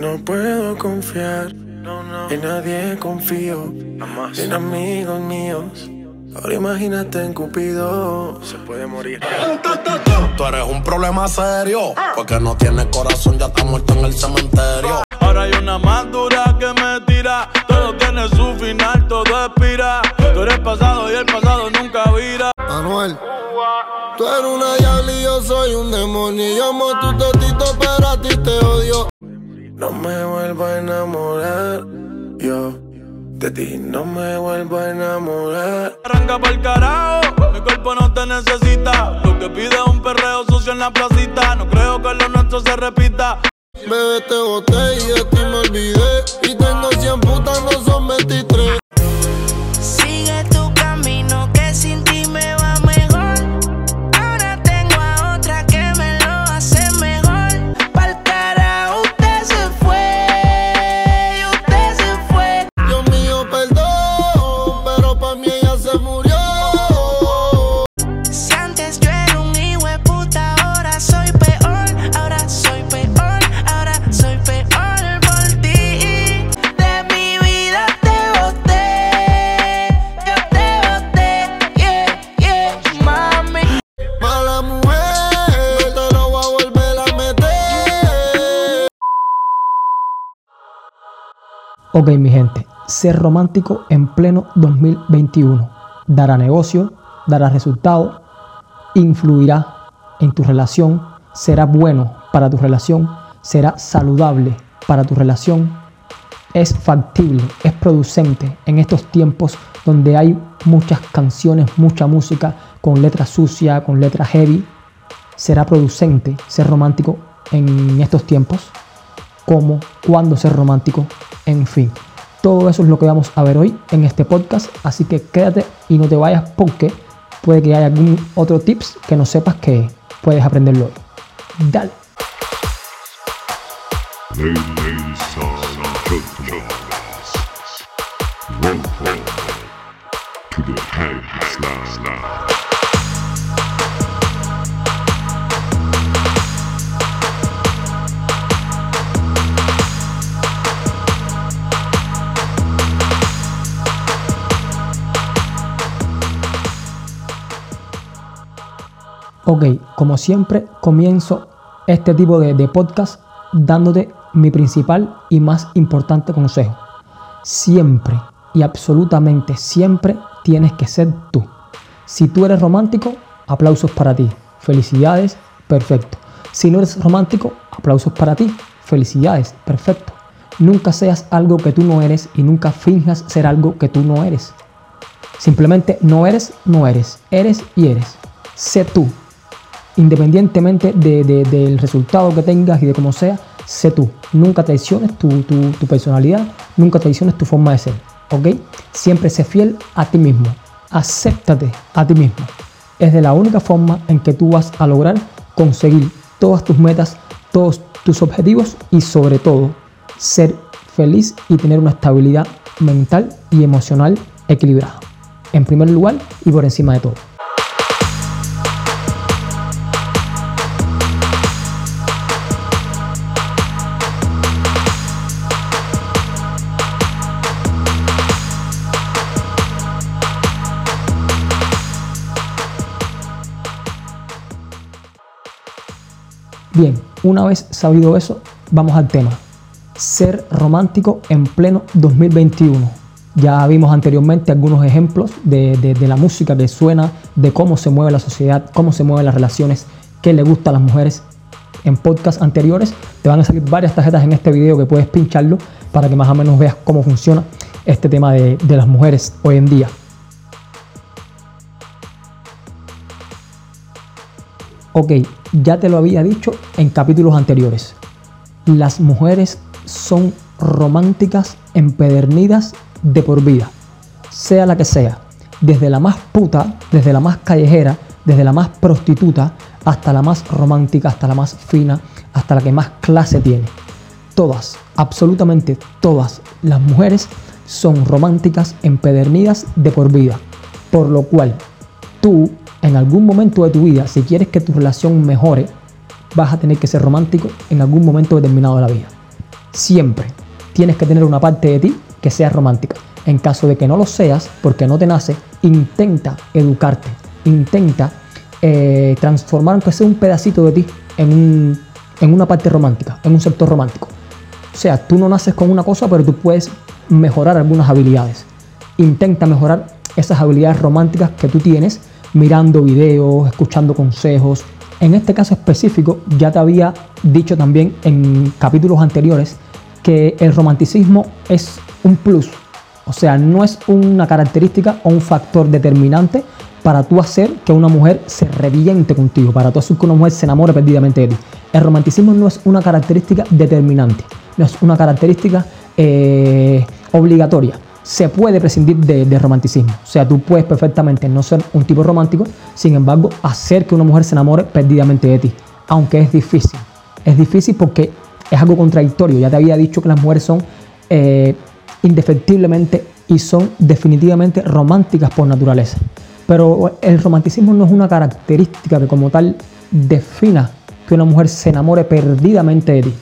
no puedo confiar. En nadie confío. En amigos míos. Ahora imagínate en Cupido. Se puede morir. Tú eres un problema serio. Porque no tienes corazón, ya está muerto en el cementerio. Ahora hay una más dura que me tira. Todo tiene su final, todo expira. Tú eres pasado y el pasado nunca vira. Manuel, tú eres una diabla y yo soy un demonio. Yo amo tu totito, pero No me vuelvo a enamorar. Yo de ti no me vuelvo a enamorar. Arranca pa'l carajo, mi cuerpo no te necesita. Lo que pide es un perreo sucio en la placita. No creo que lo nuestro se repita. Bebé, te boté y de ti me olvidé. Y tengo 100 putas, no son 23. Ok, mi gente, ser romántico en pleno 2021 dará negocio, dará resultado, influirá en tu relación, será bueno para tu relación, será saludable para tu relación, es factible, es producente en estos tiempos donde hay muchas canciones, mucha música con letra sucia, con letra heavy. Será producente ser romántico en estos tiempos cómo, cuándo ser romántico, en fin. Todo eso es lo que vamos a ver hoy en este podcast, así que quédate y no te vayas porque puede que haya algún otro tips que no sepas que puedes aprenderlo hoy. Dale. Ok, como siempre, comienzo este tipo de, de podcast dándote mi principal y más importante consejo. Siempre y absolutamente siempre tienes que ser tú. Si tú eres romántico, aplausos para ti. Felicidades, perfecto. Si no eres romántico, aplausos para ti. Felicidades, perfecto. Nunca seas algo que tú no eres y nunca finjas ser algo que tú no eres. Simplemente no eres, no eres. Eres y eres. Sé tú. Independientemente de- de- del resultado que tengas y de cómo sea, sé tú. Nunca traiciones tu, tu- tu personalidad, nunca traiciones tu forma de ser. ¿Ok? Siempre sé fiel a ti mismo. Acéptate a ti mismo. Es de la única forma en que tú vas a lograr conseguir todas tus metas, todos tus objetivos y sobre todo ser feliz y tener una estabilidad mental y emocional equilibrada. En primer lugar y por encima de todo. Bien, una vez sabido eso, vamos al tema. Ser romántico en pleno 2021. Ya vimos anteriormente algunos ejemplos de, de- la música que suena, de cómo se mueve la sociedad, cómo se mueven las relaciones, qué le gusta a las mujeres. En podcasts anteriores te van a salir varias tarjetas en este video que puedes pincharlo para que más o menos veas cómo funciona este tema de, de las mujeres hoy en día. Ok, ya te lo había dicho en capítulos anteriores. Las mujeres son románticas empedernidas de por vida, sea la que sea, desde la más puta, desde la más callejera, desde la más prostituta, hasta la más romántica, hasta la más fina, hasta la que más clase tiene. Todas, absolutamente todas las mujeres son románticas empedernidas de por vida. Por lo cual, tú, en algún momento de tu vida, si quieres que tu relación mejore, vas a tener que ser romántico en algún momento determinado de la vida. siempre tienes que tener una parte de ti que sea romántica. En caso de que no lo seas, porque no te nace, intenta educarte, intenta eh, transformar, aunque sea un pedacito de ti, en, un- en una parte romántica, en un sector romántico. O sea, tú no naces con una cosa, pero tú puedes mejorar algunas habilidades. Intenta mejorar esas habilidades románticas que tú tienes mirando videos, escuchando consejos. En este caso específico, ya te había dicho también en capítulos anteriores que el romanticismo es un plus. O sea, no es una característica o un factor determinante para tú hacer que una mujer se reviente contigo, para tú hacer que una mujer se enamore perdidamente de ti. El romanticismo no es una característica determinante, no es una característica eh, obligatoria. Se puede prescindir de, romanticismo. O sea, tú puedes perfectamente no ser un tipo romántico, sin embargo, hacer que una mujer se enamore perdidamente de ti. Aunque es difícil. Es difícil porque es algo contradictorio. Ya te había dicho que las mujeres son eh, indefectiblemente y son definitivamente románticas por naturaleza. Pero el romanticismo no es una característica que como tal defina que una mujer se enamore perdidamente de ti.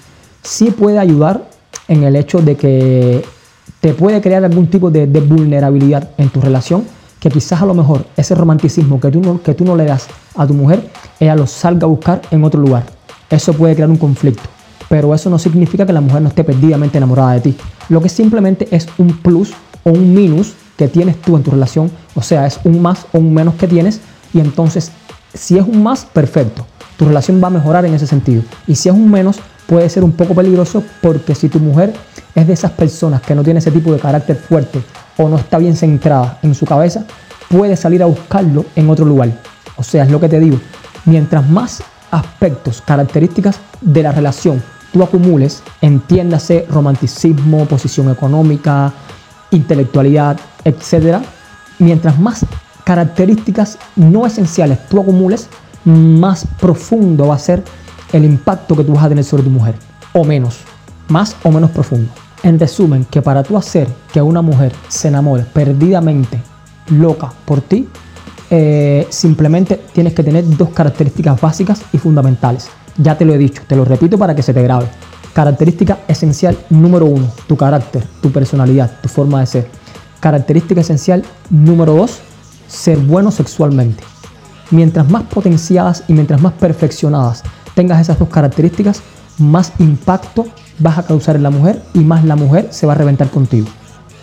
Sí puede ayudar en el hecho de que te puede crear algún tipo de, vulnerabilidad en tu relación, que quizás a lo mejor ese romanticismo que tú, no, que tú no le das a tu mujer, ella lo salga a buscar en otro lugar. Eso puede crear un conflicto, pero eso no significa que la mujer no esté perdidamente enamorada de ti. Lo que simplemente es un plus o un minus que tienes tú en tu relación, o sea, es un más o un menos que tienes, y entonces si es un más, perfecto, tu relación va a mejorar en ese sentido. Y si es un menos, puede ser un poco peligroso porque si tu mujer es de esas personas que no tiene ese tipo de carácter fuerte o no está bien centrada en su cabeza, puede salir a buscarlo en otro lugar. O sea, es lo que te digo, mientras más aspectos, características de la relación tú acumules, entiéndase romanticismo, posición económica, intelectualidad, etcétera, mientras más características no esenciales tú acumules, más profundo va a ser el impacto que tú vas a tener sobre tu mujer, o menos, más o menos profundo. En resumen, que para tú hacer que una mujer se enamore perdidamente, loca por ti, eh, simplemente tienes que tener dos características básicas y fundamentales. Ya te lo he dicho, te lo repito para que se te grabe. Característica esencial número uno, tu carácter, tu personalidad, tu forma de ser. Característica esencial número dos, ser bueno sexualmente. Mientras más potenciadas y mientras más perfeccionadas tengas esas dos características, más impacto vas a causar en la mujer y más la mujer se va a reventar contigo.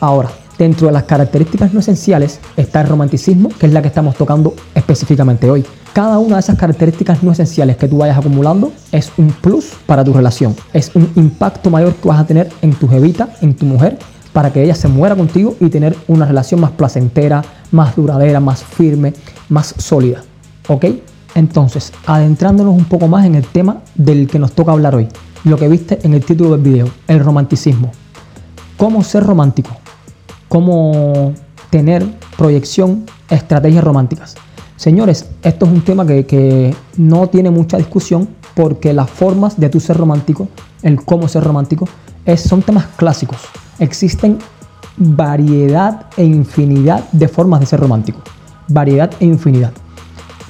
Ahora, dentro de las características no esenciales está el romanticismo, que es la que estamos tocando específicamente hoy. Cada una de esas características no esenciales que tú vayas acumulando es un plus para tu relación, es un impacto mayor que vas a tener en tu jevita, en tu mujer, para que ella se muera contigo y tener una relación más placentera, más duradera, más firme, más sólida. ¿Ok? Entonces, adentrándonos un poco más en el tema del que nos toca hablar hoy, lo que viste en el título del video, el romanticismo. ¿Cómo ser romántico? ¿Cómo tener proyección, estrategias románticas? Señores, esto es un tema que, no tiene mucha discusión porque las formas de tu ser romántico, el cómo ser romántico, es, son temas clásicos. Existen variedad e infinidad de formas de ser romántico. Variedad e infinidad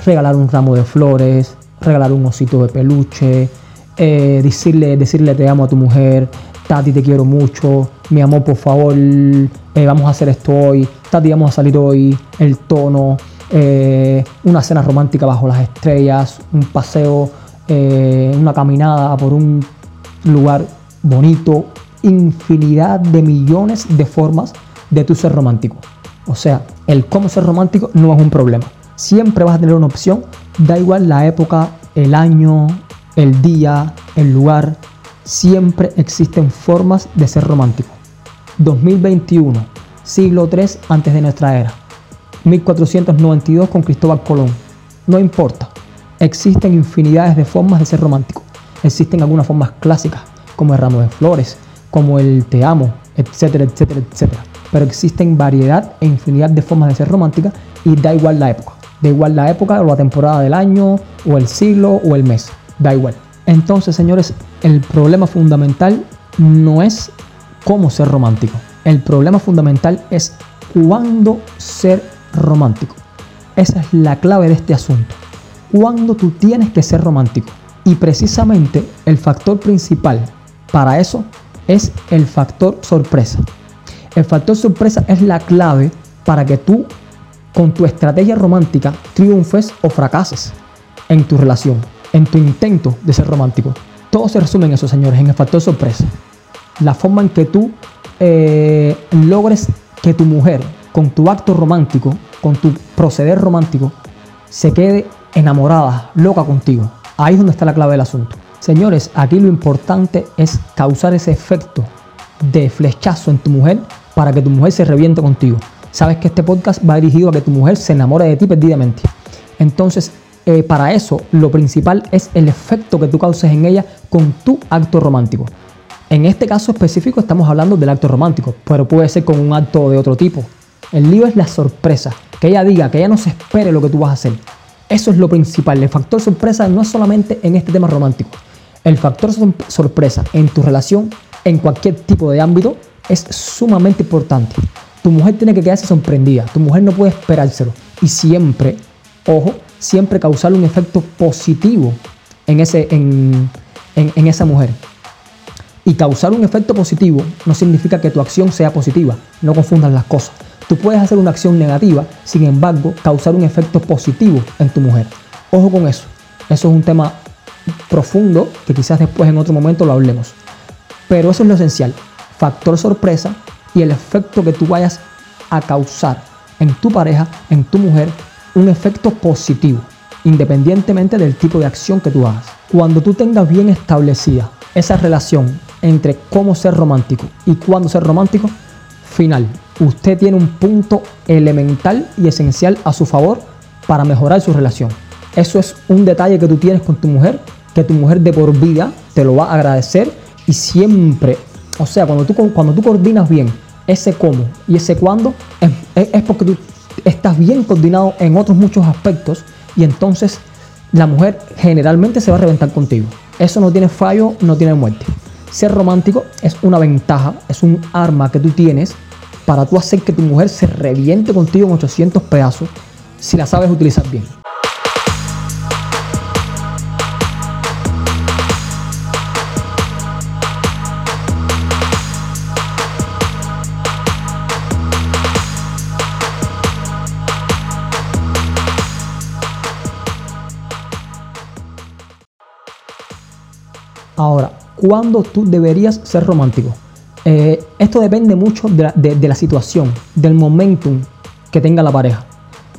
regalar un ramo de flores, regalar un osito de peluche, eh, decirle, decirle te amo a tu mujer, Tati te quiero mucho, mi amor por favor, eh, vamos a hacer esto hoy, Tati vamos a salir hoy, el tono, eh, una cena romántica bajo las estrellas, un paseo, una caminada por un lugar bonito, infinidad de millones de formas de tu ser romántico. O sea, el cómo ser romántico no es un problema siempre vas a tener una opción, da igual la época, el año, el día, el lugar, siempre existen formas de ser romántico. 2021, siglo III antes de nuestra era, 1492 con Cristóbal Colón. No importa, existen infinidades de formas de ser romántico. Existen algunas formas clásicas, como el ramo de flores, como el te amo, etcétera, etcétera, etcétera. Pero existen variedad e infinidad de formas de ser romántica y da igual la época. Da igual la época o la temporada del año o el siglo o el mes. Da igual. Entonces, señores, el problema fundamental no es cómo ser romántico. El problema fundamental es cuándo ser romántico. Esa es la clave de este asunto. Cuándo tú tienes que ser romántico. Y precisamente el factor principal para eso es el factor sorpresa. El factor sorpresa es la clave para que tú con tu estrategia romántica triunfes o fracases en tu relación, en tu intento de ser romántico. Todo se resume en eso, señores, en el factor sorpresa. La forma en que tú eh, logres que tu mujer, con tu acto romántico, con tu proceder romántico, se quede enamorada, loca contigo. Ahí es donde está la clave del asunto. Señores, aquí lo importante es causar ese efecto de flechazo en tu mujer para que tu mujer se reviente contigo. Sabes que este podcast va dirigido a que tu mujer se enamore de ti perdidamente. Entonces, eh, para eso, lo principal es el efecto que tú causes en ella con tu acto romántico. En este caso específico estamos hablando del acto romántico, pero puede ser con un acto de otro tipo. El lío es la sorpresa, que ella diga, que ella no se espere lo que tú vas a hacer. Eso es lo principal. El factor sorpresa no es solamente en este tema romántico. El factor sorpresa en tu relación, en cualquier tipo de ámbito, es sumamente importante. Tu mujer tiene que quedarse sorprendida. Tu mujer no puede esperárselo. Y siempre, ojo, siempre causar un efecto positivo en, ese, en, en esa mujer. Y causar un efecto positivo no significa que tu acción sea positiva. No confundas las cosas. Tú puedes hacer una acción negativa, sin embargo, causar un efecto positivo en tu mujer. Ojo con eso. Eso es un tema profundo que quizás después en otro momento lo hablemos. Pero eso es lo esencial. Factor sorpresa y el efecto que tú vayas a causar en tu pareja, en tu mujer, un efecto positivo, independientemente del tipo de acción que tú hagas. Cuando tú tengas bien establecida esa relación entre cómo ser romántico y cuándo ser romántico, final, usted tiene un punto elemental y esencial a su favor para mejorar su relación. Eso es un detalle que tú tienes con tu mujer, que tu mujer de por vida te lo va a agradecer y siempre, o sea, cuando tú, cuando tú coordinas bien ese cómo y ese cuándo, es, es porque tú estás bien coordinado en otros muchos aspectos y entonces la mujer generalmente se va a reventar contigo. Eso no tiene fallo, no tiene muerte. Ser romántico es una ventaja, es un arma que tú tienes para tú hacer que tu mujer se reviente contigo en 800 pedazos si la sabes utilizar bien. ¿Cuándo tú deberías ser romántico? Eh, esto depende mucho de la, situación, del momentum que tenga la pareja.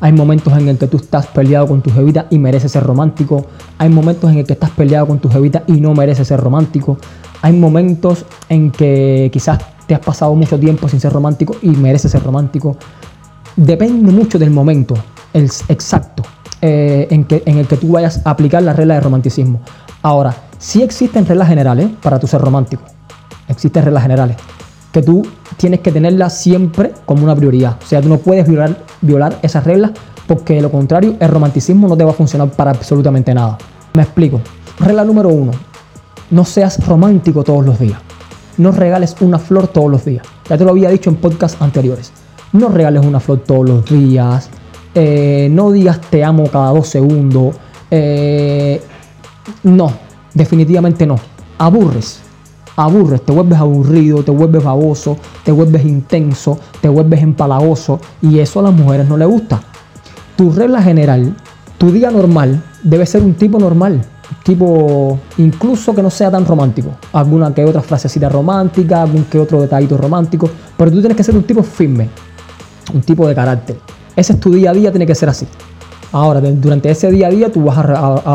Hay momentos en el que tú estás peleado con tu jevita y mereces ser romántico. Hay momentos en el que estás peleado con tu jevita y no mereces ser romántico. Hay momentos en que quizás te has pasado mucho tiempo sin ser romántico y mereces ser romántico. Depende mucho del momento exacto eh, en el que tú vayas a aplicar la regla de romanticismo. Ahora, sí existen reglas generales para tu ser romántico existen reglas generales que tú tienes que tenerlas siempre como una prioridad. O sea, tú no puedes violar, violar esas reglas porque de lo contrario el romanticismo no te va a funcionar para absolutamente nada. Me explico. Regla número uno. No seas romántico todos los días. No regales una flor todos los días. Ya te lo había dicho en podcasts anteriores. No regales una flor todos los días. Eh, no digas te amo cada dos segundos. Eh, no, definitivamente no. Aburres aburres, te vuelves aburrido, te vuelves baboso, te vuelves intenso, te vuelves empalagoso y eso a las mujeres no les gusta. Tu regla general, tu día normal debe ser un tipo normal, tipo incluso que no sea tan romántico, alguna que otra frasecita romántica, algún que otro detallito romántico, pero tú tienes que ser un tipo firme, un tipo de carácter. Ese es tu día a día, tiene que ser así. Ahora, durante ese día a día tú vas a,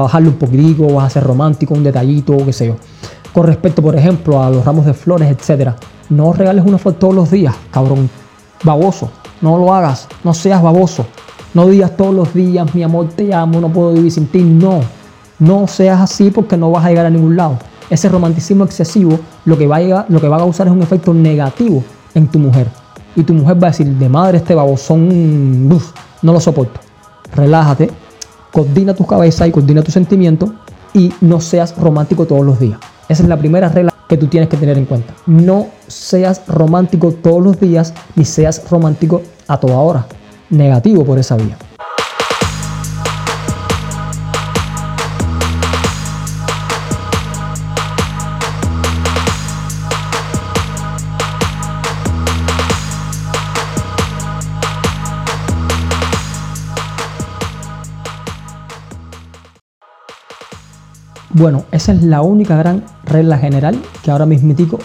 bajarle un poquitico, vas a ser romántico, un detallito, qué sé yo con respecto, por ejemplo, a los ramos de flores, etcétera. No regales una flor todos los días, cabrón. Baboso. No lo hagas. No seas baboso. No digas todos los días, mi amor, te amo, no puedo vivir sin ti. No. No seas así porque no vas a llegar a ningún lado. Ese romanticismo excesivo lo que va a, lo que va a causar es un efecto negativo en tu mujer. Y tu mujer va a decir, de madre este babosón, no lo soporto. Relájate, coordina tu cabeza y coordina tus sentimientos y no seas romántico todos los días. Esa es la primera regla que tú tienes que tener en cuenta. No seas romántico todos los días ni seas romántico a toda hora. Negativo por esa vía. Bueno, esa es la única gran regla general que ahora mismitico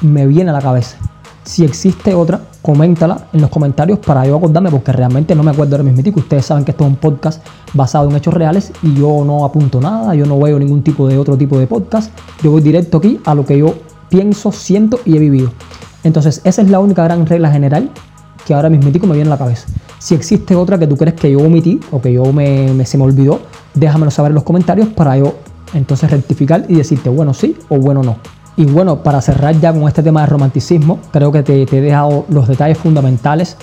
me viene a la cabeza. Si existe otra, coméntala en los comentarios para yo acordarme, porque realmente no me acuerdo ahora mismitico. Ustedes saben que esto es un podcast basado en hechos reales y yo no apunto nada, yo no veo ningún tipo de otro tipo de podcast. Yo voy directo aquí a lo que yo pienso, siento y he vivido. Entonces, esa es la única gran regla general que ahora mismitico me viene a la cabeza. Si existe otra que tú crees que yo omití o que yo me- se me olvidó, déjamelo saber en los comentarios para yo entonces rectificar y decirte bueno sí o bueno no. Y bueno, para cerrar ya con este tema de romanticismo, creo que te, te he dejado los detalles fundamentales.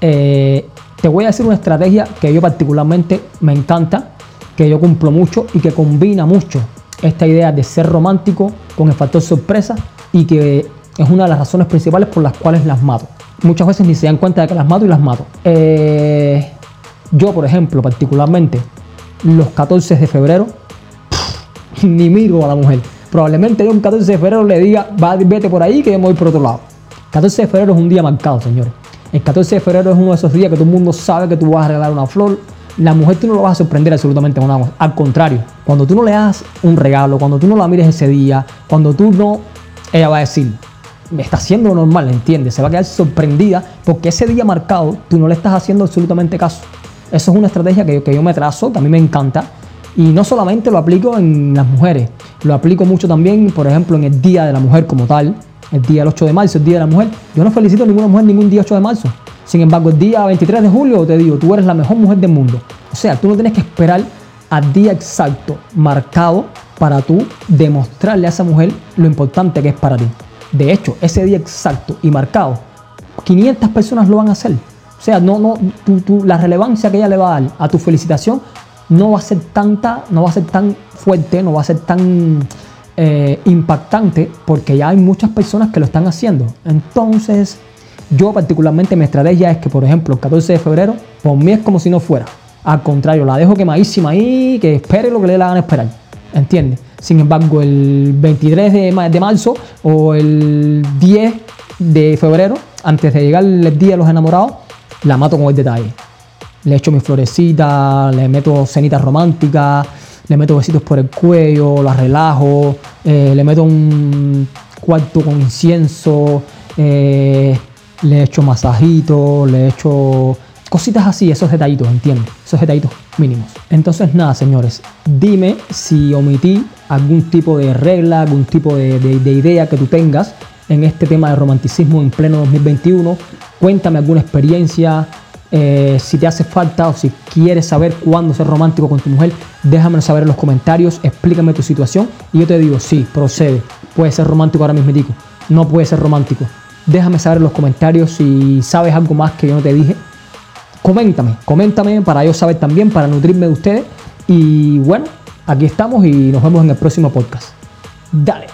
Eh, te voy a decir una estrategia que yo particularmente me encanta, que yo cumplo mucho y que combina mucho esta idea de ser romántico con el factor sorpresa y que es una de las razones principales por las cuales las mato. Muchas veces ni se dan cuenta de que las mato y las mato. Eh, yo, por ejemplo, particularmente, los 14 de febrero, ni miro a la mujer. Probablemente yo un 14 de febrero le diga, vete por ahí que yo me voy por otro lado. 14 de febrero es un día marcado, señores. El 14 de febrero es uno de esos días que todo el mundo sabe que tú vas a regalar una flor. La mujer tú no lo vas a sorprender absolutamente con nada. Al contrario, cuando tú no le das un regalo, cuando tú no la mires ese día, cuando tú no, ella va a decir, me está haciendo normal, ¿entiendes? Se va a quedar sorprendida porque ese día marcado tú no le estás haciendo absolutamente caso. Eso es una estrategia que, que yo me trazo, que a mí me encanta. Y no solamente lo aplico en las mujeres, lo aplico mucho también, por ejemplo, en el Día de la Mujer como tal, el día del 8 de marzo, el Día de la Mujer. Yo no felicito a ninguna mujer ningún día 8 de marzo. Sin embargo, el día 23 de julio te digo, tú eres la mejor mujer del mundo. O sea, tú no tienes que esperar al día exacto marcado para tú demostrarle a esa mujer lo importante que es para ti. De hecho, ese día exacto y marcado, 500 personas lo van a hacer. O sea, no, no, tú- tú- la relevancia que ella le va a dar a tu felicitación no va a ser tanta, no va a ser tan fuerte, no va a ser tan eh, impactante, porque ya hay muchas personas que lo están haciendo. Entonces, yo particularmente mi estrategia es que, por ejemplo, el 14 de febrero, por mí es como si no fuera. Al contrario, la dejo quemadísima ahí, que espere lo que le gana esperar. ¿Entiendes? Sin embargo, el 23 de, de marzo o el 10 de febrero, antes de llegar el día de los enamorados, la mato con el detalle. Le echo mi florecita, le meto cenitas románticas, le meto besitos por el cuello, la relajo, eh, le meto un cuarto con incienso, eh, le echo masajitos, le echo cositas así, esos detallitos, ¿entiendes? Esos detallitos mínimos. Entonces, nada, señores, dime si omití algún tipo de regla, algún tipo de, de- de idea que tú tengas en este tema de romanticismo en pleno 2021. Cuéntame alguna experiencia, eh, si te hace falta o si quieres saber cuándo ser romántico con tu mujer, déjamelo saber en los comentarios, explícame tu situación y yo te digo, sí, procede, puede ser romántico ahora mismo, no puede ser romántico. Déjame saber en los comentarios si sabes algo más que yo no te dije. Coméntame, coméntame para yo saber también, para nutrirme de ustedes. Y bueno, aquí estamos y nos vemos en el próximo podcast. Dale.